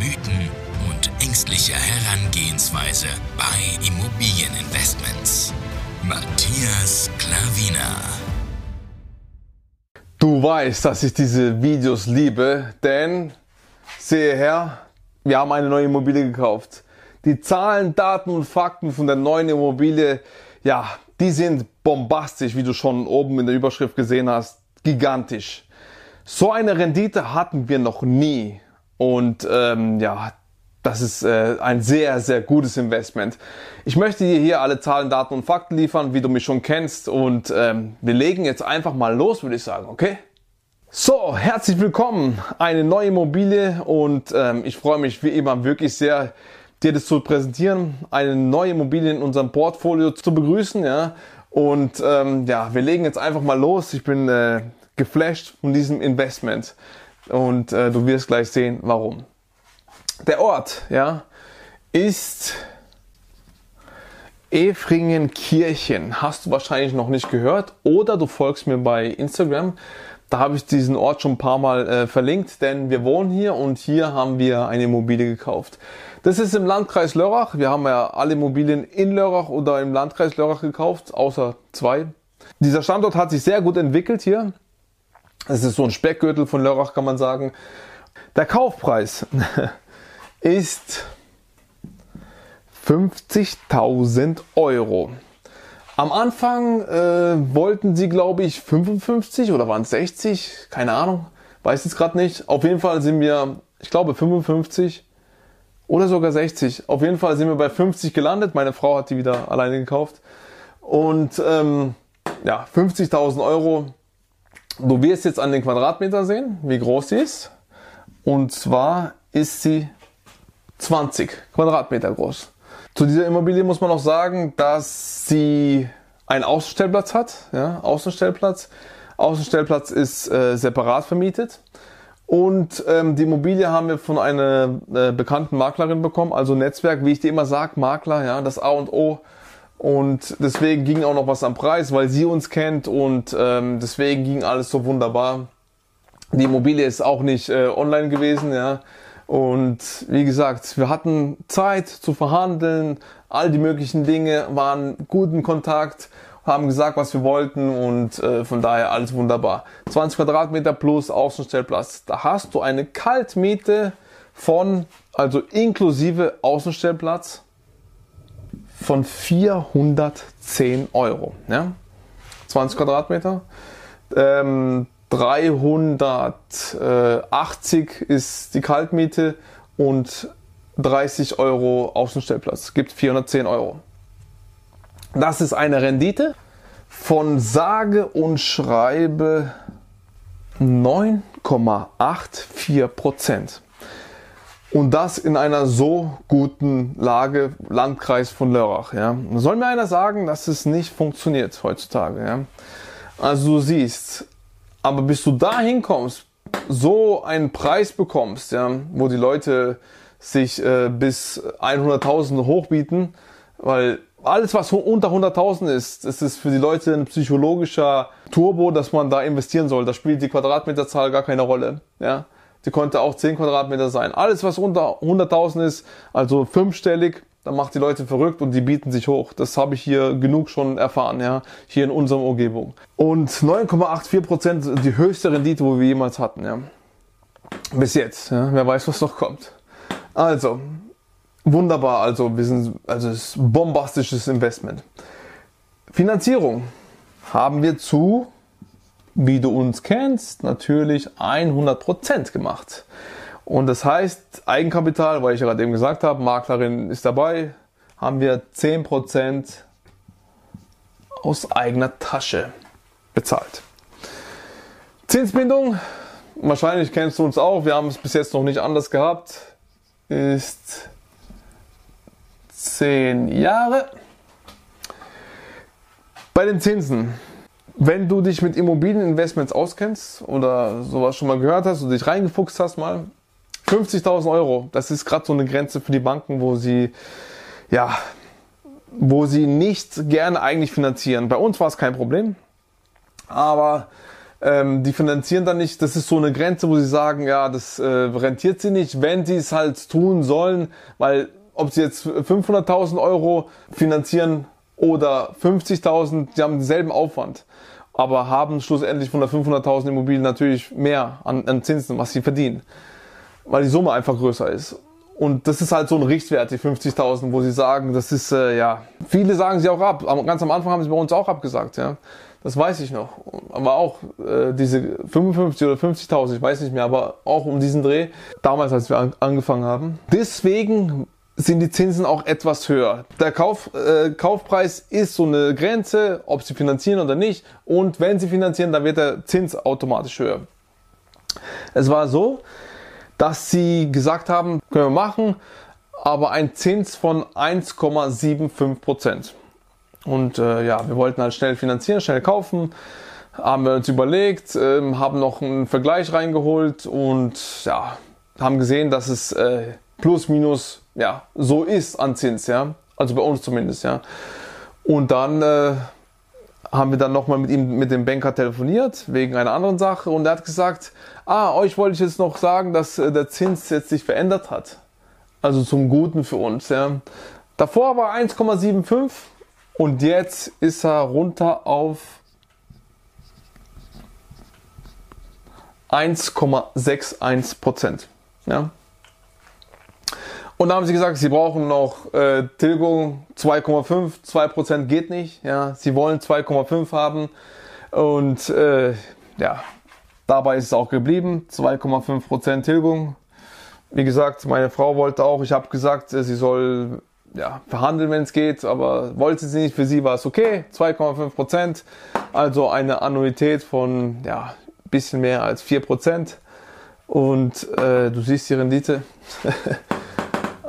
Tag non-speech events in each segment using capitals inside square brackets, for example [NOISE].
Mythen und ängstliche Herangehensweise bei Immobilieninvestments. Matthias Klavina. Du weißt, dass ich diese Videos liebe, denn sehe her, wir haben eine neue Immobilie gekauft. Die Zahlen, Daten und Fakten von der neuen Immobilie, ja, die sind bombastisch, wie du schon oben in der Überschrift gesehen hast, gigantisch. So eine Rendite hatten wir noch nie. Und ähm, ja, das ist äh, ein sehr, sehr gutes Investment. Ich möchte dir hier alle Zahlen, Daten und Fakten liefern, wie du mich schon kennst. Und ähm, wir legen jetzt einfach mal los, würde ich sagen, okay? So, herzlich willkommen. Eine neue Immobilie und ähm, ich freue mich wie immer wirklich sehr, dir das zu präsentieren, eine neue Immobilie in unserem Portfolio zu begrüßen. Ja? Und ähm, ja, wir legen jetzt einfach mal los. Ich bin äh, geflasht von diesem Investment und äh, du wirst gleich sehen, warum. Der Ort, ja, ist Efringenkirchen. Hast du wahrscheinlich noch nicht gehört oder du folgst mir bei Instagram. Da habe ich diesen Ort schon ein paar Mal äh, verlinkt, denn wir wohnen hier und hier haben wir eine Immobilie gekauft. Das ist im Landkreis Lörrach. Wir haben ja alle Immobilien in Lörrach oder im Landkreis Lörrach gekauft, außer zwei. Dieser Standort hat sich sehr gut entwickelt hier. Es ist so ein Speckgürtel von Lörrach, kann man sagen. Der Kaufpreis [LAUGHS] ist 50.000 Euro. Am Anfang äh, wollten sie, glaube ich, 55 oder waren es 60? Keine Ahnung. Weiß jetzt gerade nicht. Auf jeden Fall sind wir, ich glaube, 55 oder sogar 60. Auf jeden Fall sind wir bei 50 gelandet. Meine Frau hat die wieder alleine gekauft. Und ähm, ja, 50.000 Euro. Du wirst jetzt an den Quadratmeter sehen, wie groß sie ist. Und zwar ist sie 20 Quadratmeter groß. Zu dieser Immobilie muss man auch sagen, dass sie einen Außenstellplatz hat. Ja, Außenstellplatz. Außenstellplatz ist äh, separat vermietet. Und ähm, die Immobilie haben wir von einer äh, bekannten Maklerin bekommen, also Netzwerk, wie ich dir immer sage, Makler, ja, das A und O. Und deswegen ging auch noch was am Preis, weil sie uns kennt und ähm, deswegen ging alles so wunderbar. Die Immobilie ist auch nicht äh, online gewesen, ja. Und wie gesagt, wir hatten Zeit zu verhandeln, all die möglichen Dinge, waren gut in Kontakt, haben gesagt, was wir wollten und äh, von daher alles wunderbar. 20 Quadratmeter plus Außenstellplatz. Da hast du eine Kaltmiete von, also inklusive Außenstellplatz, von 410 Euro. Ja? 20 Quadratmeter. Ähm, 380 ist die Kaltmiete und 30 Euro Außenstellplatz. Gibt 410 Euro. Das ist eine Rendite von sage und schreibe 9,84 Prozent. Und das in einer so guten Lage, Landkreis von Lörrach. Ja. Soll mir einer sagen, dass es nicht funktioniert heutzutage. Ja. Also du siehst, aber bis du dahin kommst, so einen Preis bekommst, ja, wo die Leute sich äh, bis 100.000 hochbieten, weil alles, was unter 100.000 ist, das ist für die Leute ein psychologischer Turbo, dass man da investieren soll. Da spielt die Quadratmeterzahl gar keine Rolle. Ja, die konnte auch 10 Quadratmeter sein. Alles, was unter 100.000 ist, also fünfstellig, dann macht die Leute verrückt und die bieten sich hoch. Das habe ich hier genug schon erfahren, ja, hier in unserer Umgebung. Und 9,84 Prozent die höchste Rendite, wo wir jemals hatten, ja. Bis jetzt, ja. Wer weiß, was noch kommt. Also, wunderbar, also wir sind, also es ist bombastisches Investment. Finanzierung haben wir zu, wie du uns kennst, natürlich 100% gemacht. Und das heißt, Eigenkapital, weil ich ja gerade eben gesagt habe, Maklerin ist dabei, haben wir 10% aus eigener Tasche bezahlt. Zinsbindung, wahrscheinlich kennst du uns auch, wir haben es bis jetzt noch nicht anders gehabt. ist 10 Jahre. Bei den Zinsen. Wenn du dich mit Immobilieninvestments auskennst oder sowas schon mal gehört hast oder dich reingefuchst hast mal, 50.000 Euro, das ist gerade so eine Grenze für die Banken, wo sie, ja, wo sie nicht gerne eigentlich finanzieren. Bei uns war es kein Problem, aber ähm, die finanzieren dann nicht. Das ist so eine Grenze, wo sie sagen, ja, das äh, rentiert sie nicht, wenn sie es halt tun sollen, weil ob sie jetzt 500.000 Euro finanzieren oder 50.000, die haben denselben Aufwand, aber haben schlussendlich von der 500.000 Immobilien natürlich mehr an, an Zinsen, was sie verdienen, weil die Summe einfach größer ist. Und das ist halt so ein Richtwert, die 50.000, wo sie sagen, das ist, äh, ja, viele sagen sie auch ab. Ganz am Anfang haben sie bei uns auch abgesagt, ja. Das weiß ich noch. Aber auch äh, diese 55 oder 50.000, ich weiß nicht mehr, aber auch um diesen Dreh, damals, als wir an, angefangen haben. Deswegen sind die Zinsen auch etwas höher. Der Kauf, äh, Kaufpreis ist so eine Grenze, ob sie finanzieren oder nicht. Und wenn sie finanzieren, dann wird der Zins automatisch höher. Es war so, dass sie gesagt haben, können wir machen, aber ein Zins von 1,75 Prozent. Und äh, ja, wir wollten halt schnell finanzieren, schnell kaufen. Haben wir uns überlegt, äh, haben noch einen Vergleich reingeholt und ja, haben gesehen, dass es äh, plus minus ja so ist an Zins, ja. Also bei uns zumindest, ja. Und dann äh, haben wir dann nochmal mit ihm, mit dem Banker telefoniert, wegen einer anderen Sache. Und er hat gesagt, ah, euch wollte ich jetzt noch sagen, dass äh, der Zins jetzt sich verändert hat. Also zum Guten für uns, ja. Davor war 1,75 und jetzt ist er runter auf 1,61 Prozent. Ja. Und da haben sie gesagt, sie brauchen noch äh, Tilgung 2,5, 2% geht nicht. Ja, sie wollen 2,5 haben. Und äh, ja, dabei ist es auch geblieben. 2,5% Tilgung. Wie gesagt, meine Frau wollte auch, ich habe gesagt, sie soll ja, verhandeln, wenn es geht, aber wollte sie nicht. Für sie war es okay, 2,5%. Also eine Annuität von ja, bisschen mehr als 4%. Und äh, du siehst die Rendite. [LAUGHS]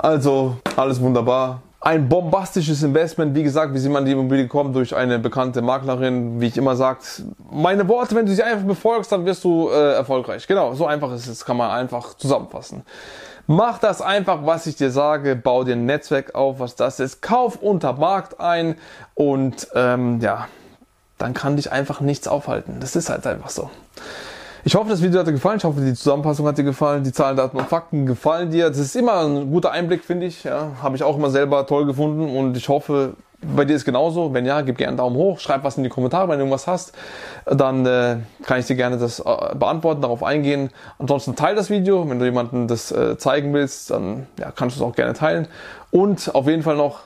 Also alles wunderbar. Ein bombastisches Investment, wie gesagt, wie sie man die Immobilie kommt, durch eine bekannte Maklerin, wie ich immer sagt, meine Worte, wenn du sie einfach befolgst, dann wirst du äh, erfolgreich. Genau, so einfach ist es, kann man einfach zusammenfassen. Mach das einfach, was ich dir sage, bau dir ein Netzwerk auf, was das ist, kauf unter Markt ein und ähm, ja, dann kann dich einfach nichts aufhalten. Das ist halt einfach so. Ich hoffe, das Video hat dir gefallen. Ich hoffe, die Zusammenfassung hat dir gefallen. Die Zahlen, Daten und Fakten gefallen dir. Das ist immer ein guter Einblick, finde ich. Ja, Habe ich auch immer selber toll gefunden. Und ich hoffe, bei dir ist genauso. Wenn ja, gib gerne einen Daumen hoch. Schreib was in die Kommentare, wenn du irgendwas hast. Dann äh, kann ich dir gerne das äh, beantworten, darauf eingehen. Ansonsten teile das Video. Wenn du jemandem das äh, zeigen willst, dann ja, kannst du es auch gerne teilen. Und auf jeden Fall noch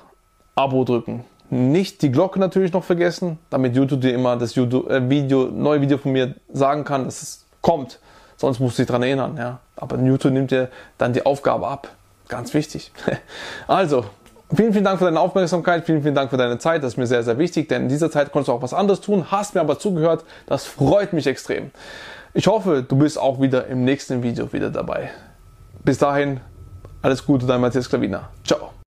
Abo drücken. Nicht die Glocke natürlich noch vergessen, damit YouTube dir immer das YouTube, äh, Video, neue Video von mir sagen kann, dass es kommt. Sonst musst du dich daran erinnern. Ja. Aber Newton nimmt dir dann die Aufgabe ab. Ganz wichtig. [LAUGHS] Also, vielen, vielen Dank für deine Aufmerksamkeit. Vielen, vielen Dank für deine Zeit. Das ist mir sehr, sehr wichtig, denn in dieser Zeit konntest du auch was anderes tun. Hast mir aber zugehört. Das freut mich extrem. Ich hoffe, du bist auch wieder im nächsten Video wieder dabei. Bis dahin, alles Gute, dein Matthias Klavina. Ciao.